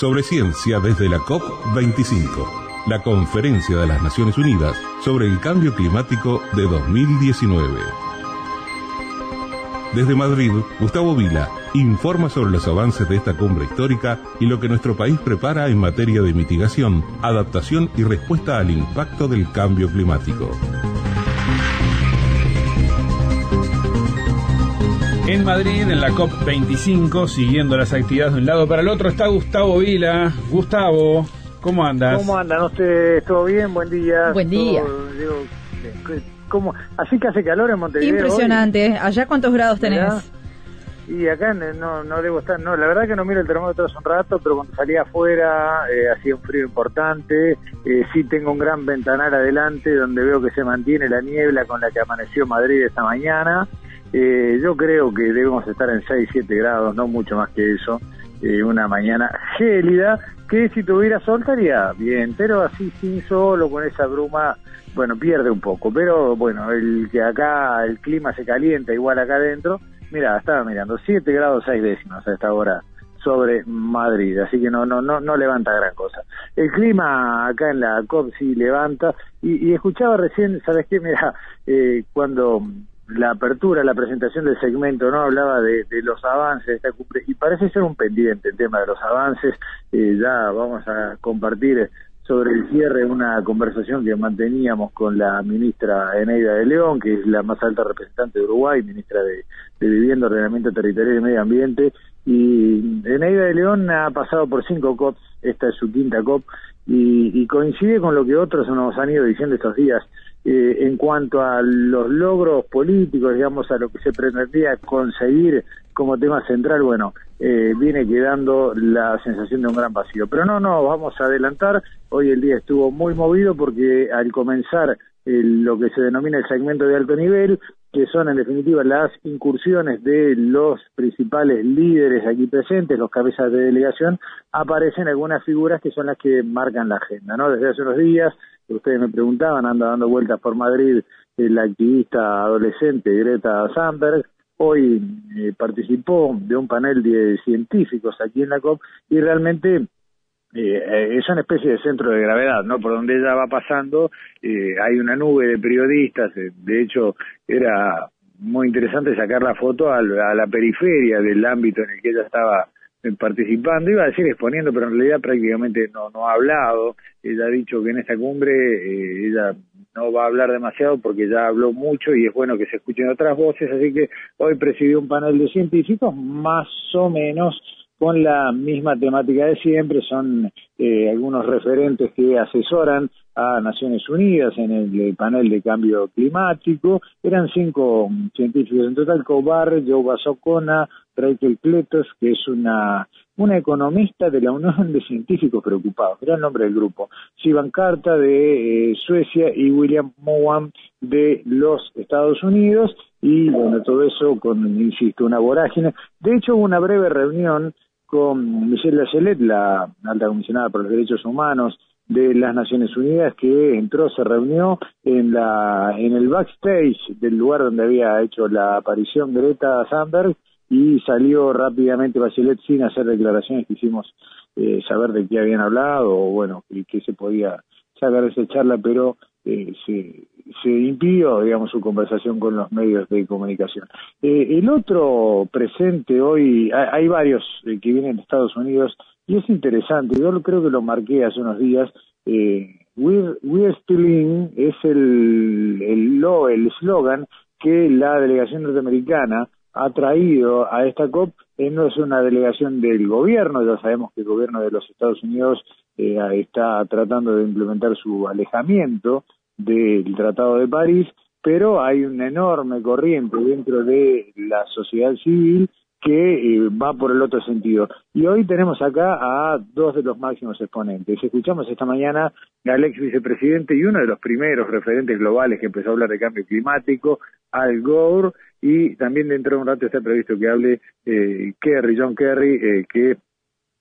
Sobre ciencia desde la COP25, la Conferencia de las Naciones Unidas sobre el Cambio Climático de 2019. Desde Madrid, Gustavo Vila informa sobre los avances de esta cumbre histórica y lo que nuestro país prepara en materia de mitigación, adaptación y respuesta al impacto del cambio climático. En Madrid, en la COP25, siguiendo las actividades de un lado para el otro, está Gustavo Vila. Gustavo, ¿cómo andas? ¿Cómo andan ustedes? ¿Todo bien? Buen día. Buen día. Digo, ¿cómo? Así que hace calor en Montevideo. Impresionante. ¿Allá cuántos grados tenés? ¿Verdad? Y acá no, no debo estar, no, la verdad que no miro el termómetro hace un rato, pero cuando salía afuera eh, hacía un frío importante, eh, sí tengo un gran ventanal adelante donde veo que se mantiene la niebla con la que amaneció Madrid esta mañana, eh, yo creo que debemos estar en 6, 7 grados, no mucho más que eso. Eh, una mañana gélida, que si tuviera sol estaría bien, pero así sin sol o con esa bruma, bueno, pierde un poco. Pero bueno, el que acá el clima se calienta igual acá adentro, mira, estaba mirando 7 grados 6 décimas a esta hora sobre Madrid, así que no no no no levanta gran cosa. El clima acá en la COP sí levanta y, y escuchaba recién, ¿sabes qué? Mira, eh, cuando la apertura, la presentación del segmento, ¿no? Hablaba de, los avances de esta cumbre y parece ser un pendiente el tema de los avances. Eh, ya vamos a compartir sobre el cierre una conversación que manteníamos con la ministra Eneida de León, que es la más alta representante de Uruguay, ministra de, Vivienda, Ordenamiento Territorial y Medio Ambiente. Y Eneida de León ha pasado por cinco COPs, esta es su quinta COP, y coincide con lo que otros nos han ido diciendo estos días eh, en cuanto a los logros políticos, digamos, a lo que se pretendía conseguir como tema central, bueno, eh, viene quedando la sensación de un gran vacío. Pero no, no, vamos a adelantar. Hoy el día estuvo muy movido porque al comenzar eh, lo que se denomina el segmento de alto nivel, que son en definitiva las incursiones de los principales líderes aquí presentes, los cabezas de delegación, aparecen algunas figuras que son las que marcan la agenda, ¿no? Desde hace unos días, ustedes me preguntaban, anda dando vueltas por Madrid la activista adolescente Greta Thunberg, hoy eh, participó de un panel de científicos aquí en la COP y realmente eh, es una especie de centro de gravedad, ¿no? Por donde ella va pasando eh, hay una nube de periodistas, eh, de hecho era muy interesante sacar la foto a, a, la periferia del ámbito en el que ella estaba eh, participando, iba a decir exponiendo, pero en realidad prácticamente no, no ha hablado, ella ha dicho que en esta cumbre eh, ella no va a hablar demasiado porque ya habló mucho y es bueno que se escuchen otras voces, así que hoy presidió un panel de científicos más o menos con la misma temática de siempre, son eh, algunos referentes que asesoran a Naciones Unidas en el panel de cambio climático, eran cinco científicos en total, Cobar, Joe Basocona, Rachel Kletos, que es una, una economista de la Unión de Científicos Preocupados, era el nombre del grupo, Sivan Carta de eh, Suecia y William Mowan de los Estados Unidos, y bueno, todo eso con, insisto, una vorágine. De hecho, hubo una breve reunión con Michelle Bachelet, la alta comisionada por los derechos humanos de las Naciones Unidas, que entró, se reunió en la en el backstage del lugar donde había hecho la aparición Greta Thunberg y salió rápidamente Bachelet sin hacer declaraciones, quisimos eh, saber de qué habían hablado o bueno, y qué se podía sacar de esa charla, pero eh, se, impidió, digamos, su conversación con los medios de comunicación. Eh, el otro presente hoy, hay, varios eh, que vienen de Estados Unidos y es interesante, yo creo que lo marqué hace unos días, eh, We're, we're Still In es el el eslogan que la delegación norteamericana ha traído a esta COP eh, no es una delegación del gobierno, ya sabemos que el gobierno de los Estados Unidos eh, está tratando de implementar su alejamiento del Tratado de París, pero hay una enorme corriente dentro de la sociedad civil que eh, va por el otro sentido. Y hoy tenemos acá a dos de los máximos exponentes. Escuchamos esta mañana al ex vicepresidente y uno de los primeros referentes globales que empezó a hablar de cambio climático, Al Gore, y también dentro de un rato está previsto que hable eh, Kerry, John Kerry, eh, que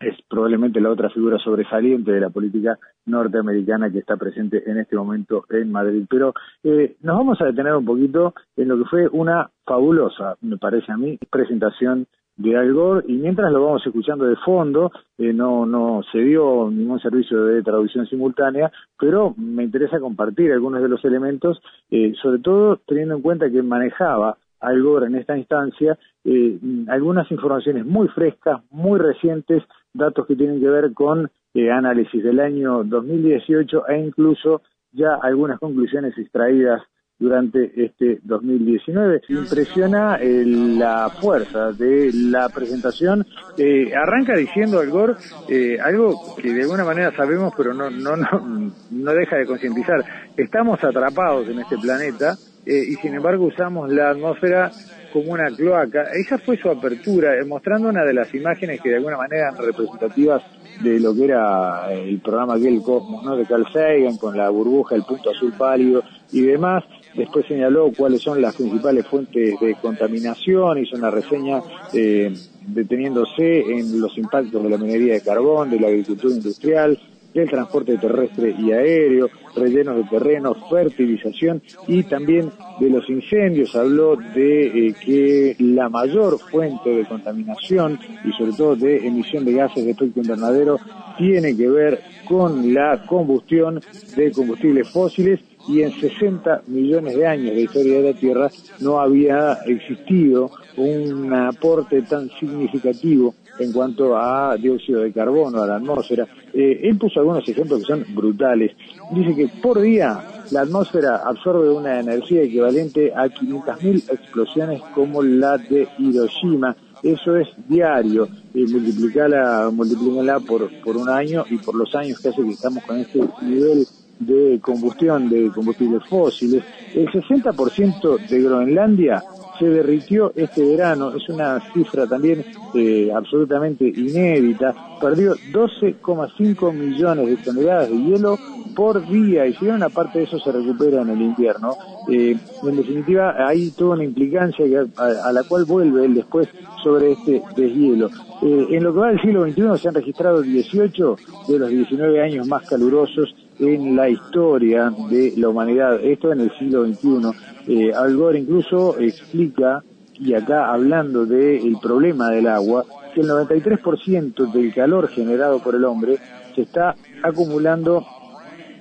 es probablemente la otra figura sobresaliente de la política norteamericana que está presente en este momento en Madrid. Pero eh, nos vamos a detener un poquito en lo que fue una fabulosa, me parece a mí, presentación de Al Gore y mientras lo vamos escuchando de fondo, eh, no, no se dio ningún servicio de traducción simultánea, pero me interesa compartir algunos de los elementos, eh, sobre todo teniendo en cuenta que manejaba Al Gore en esta instancia eh, algunas informaciones muy frescas, muy recientes, datos que tienen que ver con eh, análisis del año 2018 e incluso ya algunas conclusiones extraídas durante este 2019. Impresiona eh, la fuerza de la presentación. Eh, arranca diciendo al Gore eh, algo que de alguna manera sabemos, pero no, no, no, no deja de concientizar. Estamos atrapados en este planeta y sin embargo usamos la atmósfera como una cloaca. Esa fue su apertura, mostrando una de las imágenes que de alguna manera eran representativas de lo que era el programa aquel Cosmos, ¿no? De Carl Sagan, con la burbuja, el punto azul pálido y demás. Después señaló cuáles son las principales fuentes de contaminación, hizo una reseña eh, deteniéndose en los impactos de la minería de carbón, de la agricultura industrial, del transporte terrestre y aéreo, rellenos de terrenos, fertilización y también de los incendios. Habló de eh, que la mayor fuente de contaminación y sobre todo de emisión de gases de efecto invernadero tiene que ver con la combustión de combustibles fósiles y en 60 millones de años de historia de la Tierra no había existido un aporte tan significativo en cuanto a dióxido de carbono, a la atmósfera. Eh, él puso algunos ejemplos que son brutales. Dice que por día la atmósfera absorbe una energía equivalente a 500.000 explosiones como la de Hiroshima. Eso es diario. Eh, multiplicala, multiplícala por, por un año y por los años que hace que estamos con este nivel de combustión de combustibles fósiles. El 60% de Groenlandia se derritió este verano, es una cifra también eh, absolutamente inédita, perdió 12,5 millones de toneladas de hielo por día. Y si bien una parte de eso se recupera en el invierno, eh, en definitiva hay toda una implicancia a, la cual vuelve él después sobre este deshielo. Eh, en lo que va del siglo XXI se han registrado 18 de los 19 años más calurosos en la historia de la humanidad, esto en el siglo XXI. Eh, Al Gore incluso explica, y acá hablando del problema del agua, que el 93% del calor generado por el hombre se está acumulando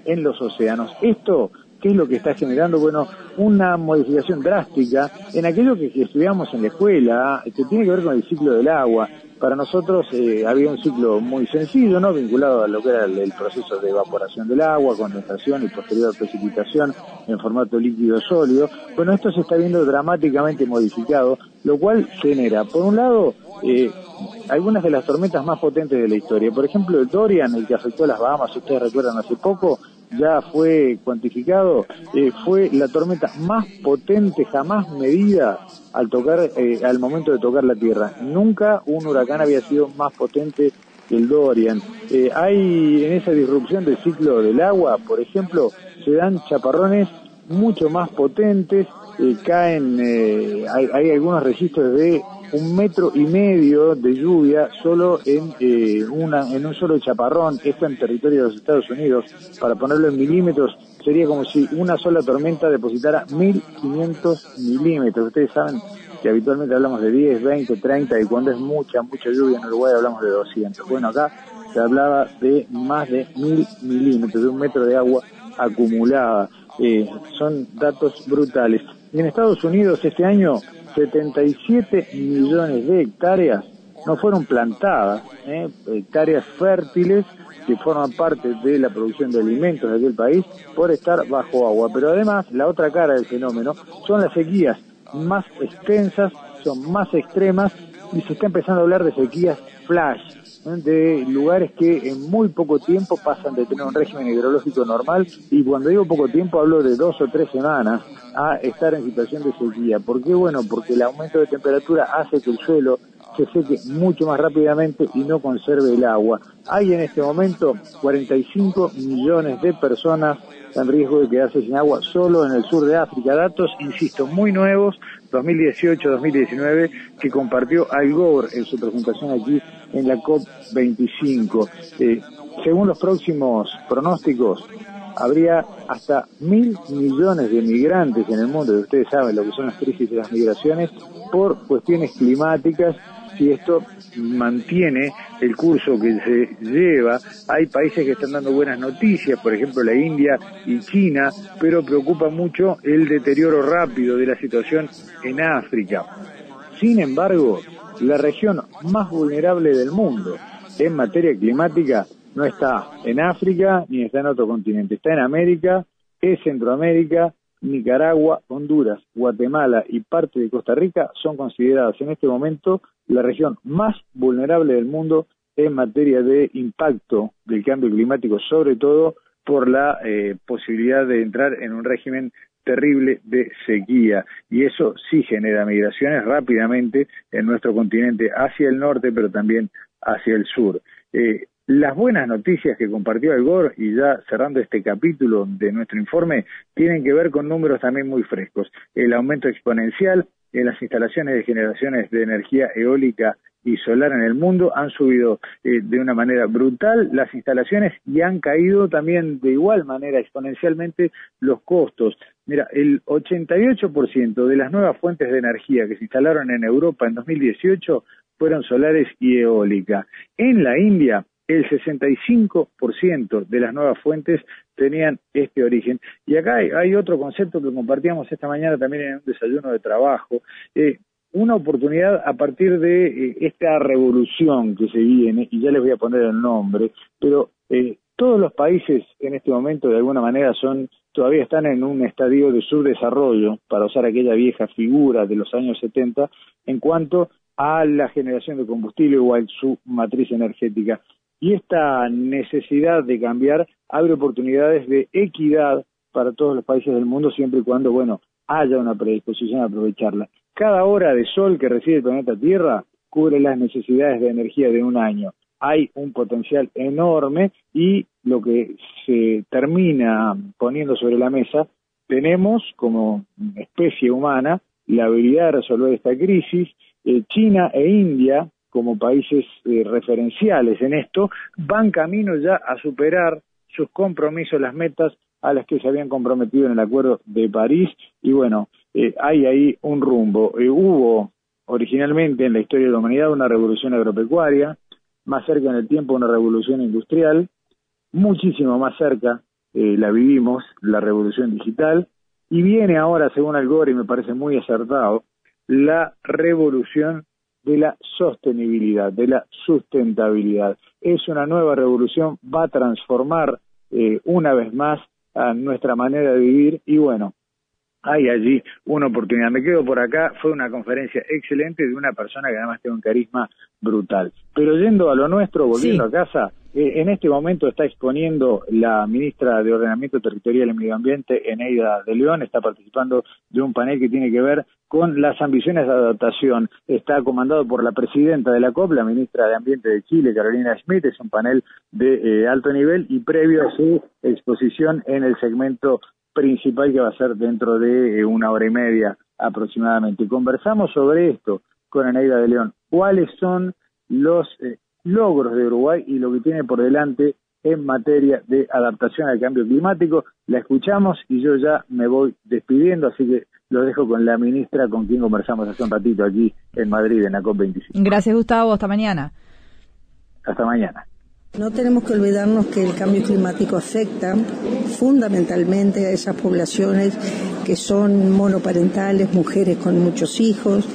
en los océanos. Esto ¿Qué es lo que está generando? Bueno, una modificación drástica en aquello que, estudiamos en la escuela, que tiene que ver con el ciclo del agua. Para nosotros eh, había un ciclo muy sencillo, ¿no? Vinculado a lo que era el, proceso de evaporación del agua, condensación y posterior precipitación en formato líquido sólido. Bueno, esto se está viendo dramáticamente modificado, lo cual genera, por un lado, eh, algunas de las tormentas más potentes de la historia. Por ejemplo, el Dorian, el que afectó a las Bahamas, ustedes recuerdan hace poco, ya fue cuantificado, eh, fue la tormenta más potente jamás medida al tocar, eh, al momento de tocar la Tierra. Nunca un huracán había sido más potente que el Dorian. Eh, hay en esa disrupción del ciclo del agua, por ejemplo, se dan chaparrones mucho más potentes, caen, hay, hay algunos registros de un metro y medio de lluvia solo en, eh, una, en un solo chaparrón, esto en territorio de los Estados Unidos, para ponerlo en milímetros, sería como si una sola tormenta depositara 1500 milímetros. Ustedes saben que habitualmente hablamos de 10, 20, 30 y cuando es mucha, mucha lluvia en Uruguay hablamos de 200. Bueno, acá se hablaba de más de 1000 milímetros, de un metro de agua acumulada. Eh, son datos brutales. Y en Estados Unidos este año 77 millones de hectáreas no fueron plantadas, ¿eh? hectáreas fértiles que forman parte de la producción de alimentos de aquel país por estar bajo agua. Pero además, la otra cara del fenómeno son las sequías más extensas, son más extremas y se está empezando a hablar de sequías flash, de lugares que en muy poco tiempo pasan de tener un régimen hidrológico normal y cuando digo poco tiempo hablo de dos o tres semanas a estar en situación de sequía. ¿Por qué? Bueno, porque el aumento de temperatura hace que el suelo se seque mucho más rápidamente y no conserve el agua. Hay en este momento 45 millones de personas en riesgo de quedarse sin agua solo en el sur de África. Datos, insisto, muy nuevos, 2018-2019, que compartió Al Gore en su presentación aquí en la COP25. Eh, según los próximos pronósticos, habría hasta mil millones de migrantes en el mundo, y ustedes saben lo que son las crisis de las migraciones, por cuestiones climáticas si esto mantiene el curso que se lleva. Hay países que están dando buenas noticias, por ejemplo la India y China, pero preocupa mucho el deterioro rápido de la situación en África. Sin embargo, la región más vulnerable del mundo en materia climática no está en África ni está en otro continente, está en América, es Centroamérica, Nicaragua, Honduras, Guatemala y parte de Costa Rica son consideradas en este momento la región más vulnerable del mundo en materia de impacto del cambio climático, sobre todo por la eh, posibilidad de entrar en un régimen terrible de sequía y eso sí genera migraciones rápidamente en nuestro continente hacia el norte pero también hacia el sur. Eh, las buenas noticias que compartió el GOR, y ya cerrando este capítulo de nuestro informe, tienen que ver con números también muy frescos. El aumento exponencial en las instalaciones de generaciones de energía eólica y solar en el mundo han subido eh, de una manera brutal las instalaciones y han caído también de igual manera exponencialmente los costos. Mira, el 88% de las nuevas fuentes de energía que se instalaron en Europa en 2018 fueron solares y eólica. En la India, el 65% de las nuevas fuentes tenían este origen. Y acá hay, otro concepto que compartíamos esta mañana también en un desayuno de trabajo. Eh, una oportunidad a partir de eh, esta revolución que se viene, y ya les voy a poner el nombre, pero eh, todos los países en este momento de alguna manera son todavía están en un estadio de subdesarrollo, para usar aquella vieja figura de los años 70, en cuanto a la generación de combustible o a su matriz energética. Y esta necesidad de cambiar abre oportunidades de equidad para todos los países del mundo siempre y cuando, bueno, haya una predisposición a aprovecharla. Cada hora de sol que recibe el planeta Tierra cubre las necesidades de energía de un año. Hay un potencial enorme y lo que se termina poniendo sobre la mesa, tenemos como especie humana la habilidad de resolver esta crisis. Eh, China e India como países eh, referenciales en esto, van camino ya a superar sus compromisos, las metas a las que se habían comprometido en el Acuerdo de París. Y bueno, eh, hay ahí un rumbo. Eh, hubo originalmente en la historia de la humanidad una revolución agropecuaria, más cerca en el tiempo una revolución industrial, muchísimo más cerca la vivimos, la revolución digital, y viene ahora, según Al Gore, y me parece muy acertado, la revolución de la sostenibilidad, de la sustentabilidad. Es una nueva revolución, va a transformar eh, una vez más a nuestra manera de vivir y bueno, hay allí una oportunidad. Me quedo por acá, fue una conferencia excelente de una persona que además tiene un carisma brutal. Pero yendo a lo nuestro, volviendo a casa, eh, en este momento está exponiendo la ministra de Ordenamiento Territorial y Medio Ambiente, Eneida de León, está participando de un panel que tiene que ver con las ambiciones de adaptación. Está comandado por la presidenta de la COP, la ministra de Ambiente de Chile, Carolina Schmidt, es un panel de eh, alto nivel y previo a su exposición en el segmento principal que va a ser dentro de eh, una hora y media aproximadamente. Conversamos sobre esto con Eneida de León. ¿Cuáles son los eh, logros de Uruguay y lo que tiene por delante en materia de adaptación al cambio climático? La escuchamos y yo ya me voy despidiendo, así que lo dejo con la ministra con quien conversamos hace un ratito aquí en Madrid en la COP25. Gracias Gustavo, hasta mañana. Hasta mañana. No tenemos que olvidarnos que el cambio climático afecta fundamentalmente a esas poblaciones que son monoparentales, mujeres con muchos hijos,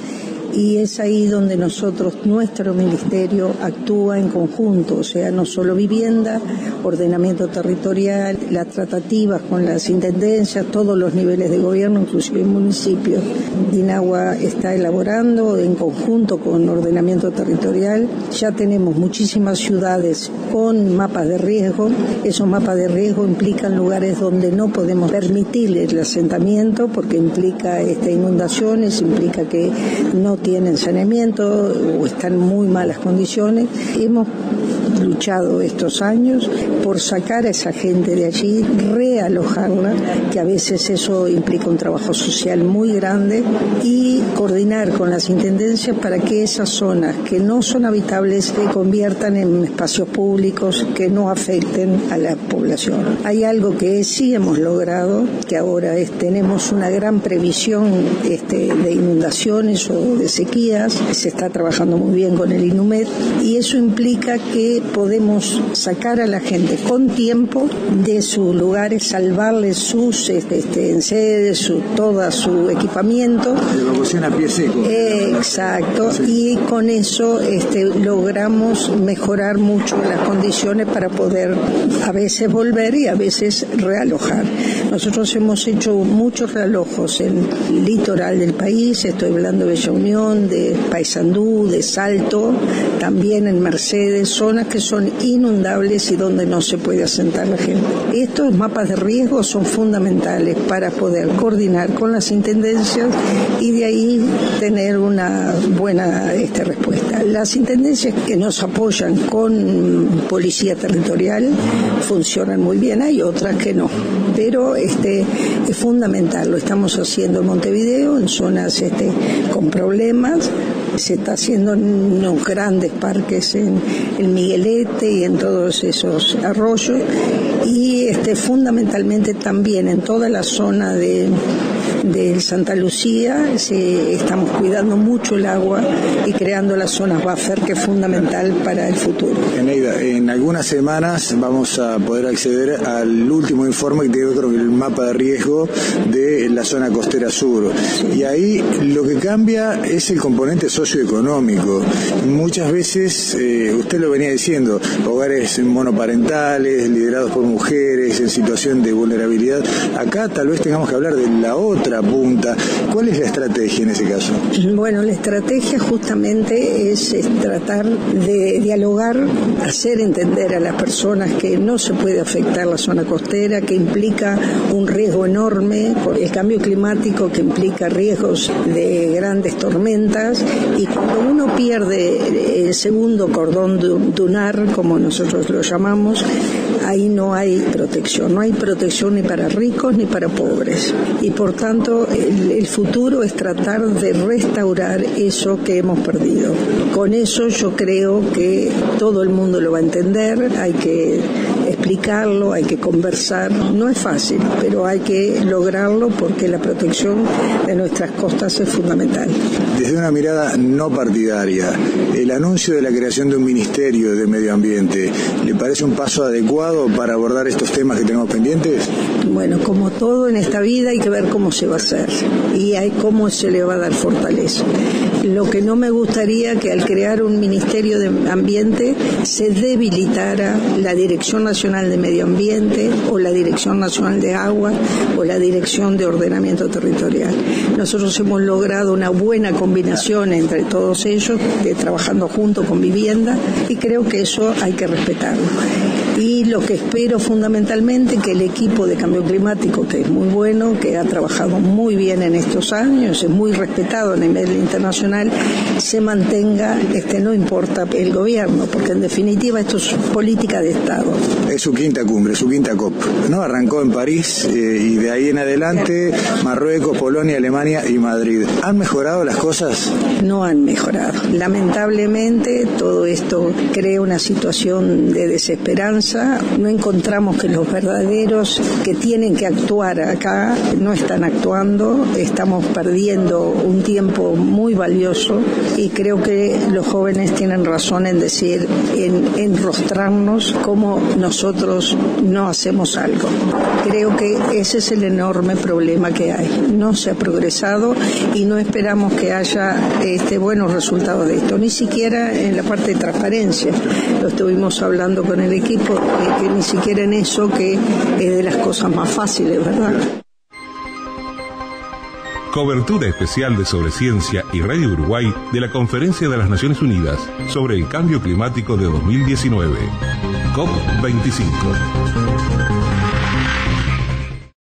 y es ahí donde nosotros, nuestro ministerio, actúa en conjunto, o sea, no solo vivienda, ordenamiento territorial, las tratativas con las intendencias, todos los niveles de gobierno, inclusive municipios. DINAGUA está elaborando en conjunto con ordenamiento territorial. Ya tenemos muchísimas ciudades con mapas de riesgo. Esos mapas de riesgo implican lugares donde no podemos permitir el asentamiento porque implica este, inundaciones, implica que no tienen saneamiento o están en muy malas condiciones. Hemos luchado estos años por sacar a esa gente de allí, realojarla, que a veces eso implica un trabajo social muy grande, y coordinar con las intendencias para que esas zonas que no son habitables se conviertan en espacios públicos que no afecten a la población. Hay algo que sí hemos logrado, que ahora es, tenemos una gran previsión este, de inundaciones o de sequías, se está trabajando muy bien con el INUMED, y eso implica que podemos sacar a la gente con tiempo de sus lugares, salvarles sus este, este enseres, su, todo su equipamiento. evacuación a pie seco. exacto, y con eso este, logramos mejorar mucho las condiciones para poder a veces volver y a veces realojar. Nosotros hemos hecho muchos realojos en el litoral del país, estoy hablando de Bella Unión, de Paysandú, de Salto, también en Mercedes, zonas que son inundables y donde no se puede asentar la gente. Estos mapas de riesgo son fundamentales para poder coordinar con las intendencias y de ahí tener una buena este, respuesta. Las intendencias que nos apoyan con policía territorial funcionan muy bien, hay otras que no, pero este, es fundamental, lo estamos haciendo en Montevideo, en zonas este, con problemas, se está haciendo en unos grandes parques en el Miguelete y en todos esos arroyos. Y este, fundamentalmente también en toda la zona de de Santa Lucía se, estamos cuidando mucho el agua y creando las zonas buffer que es fundamental para el futuro. Eneida, en algunas semanas vamos a poder acceder al último informe que tiene otro el mapa de riesgo de la zona costera sur. Y ahí lo que cambia es el componente socioeconómico. Muchas veces, eh, usted lo venía diciendo, hogares monoparentales, liderados por mujeres, en situación de vulnerabilidad. Acá tal vez tengamos que hablar de la otra punta. ¿Cuál es la estrategia en ese caso? Bueno, la estrategia justamente es, tratar de dialogar, hacer entender a las personas que no se puede afectar la zona costera, que implica un riesgo enorme por el cambio climático, que implica riesgos de grandes tormentas y cuando uno pierde el segundo cordón dunar, como nosotros lo llamamos, ahí no hay protección, no hay protección ni para ricos ni para pobres. Y por tanto el, futuro es tratar de restaurar eso que hemos perdido. Con eso yo creo que todo el mundo lo va a entender, hay que explicarlo, hay que conversar. No es fácil, pero hay que lograrlo porque la protección de nuestras costas es fundamental. Desde una mirada no partidaria, el anuncio de la creación de un Ministerio de Medio Ambiente, ¿le parece un paso adecuado para abordar estos temas que tenemos pendientes? Bueno, como todo en esta vida hay que ver cómo se va a hacer y hay cómo se le va a dar fortaleza. Lo que no me gustaría que al crear un Ministerio de Ambiente se debilitara la Dirección Nacional de Medio Ambiente o la Dirección Nacional de Agua o la Dirección de Ordenamiento Territorial. Nosotros hemos logrado una buena combinación entre todos ellos, de trabajando junto con vivienda, y creo que eso hay que respetarlo. Y lo que espero fundamentalmente que el equipo de cambio climático, que es muy bueno, que ha trabajado muy bien en estos años, es muy respetado a nivel internacional, se mantenga, este, no importa el gobierno, porque en definitiva esto es política de Estado. Es su quinta cumbre, su quinta COP, ¿no? Arrancó en París eh, y de ahí en adelante Marruecos, Polonia, Alemania y Madrid. ¿Han mejorado las cosas? No han mejorado. Lamentablemente todo esto crea una situación de desesperanza. No encontramos que los verdaderos que tienen que actuar acá no están actuando. Estamos perdiendo un tiempo muy valioso y creo que los jóvenes tienen razón en decir, en enrostrarnos como nosotros no hacemos algo. Creo que ese es el enorme problema que hay. No se ha progresado y no esperamos que haya este, buenos resultados de esto, ni siquiera en la parte de transparencia. Lo estuvimos hablando con el equipo, que ni siquiera en eso, que es de las cosas más fáciles, ¿verdad? Cobertura especial de Sobre Ciencia y Radio Uruguay de la Conferencia de las Naciones Unidas sobre el Cambio Climático de 2019. COP25.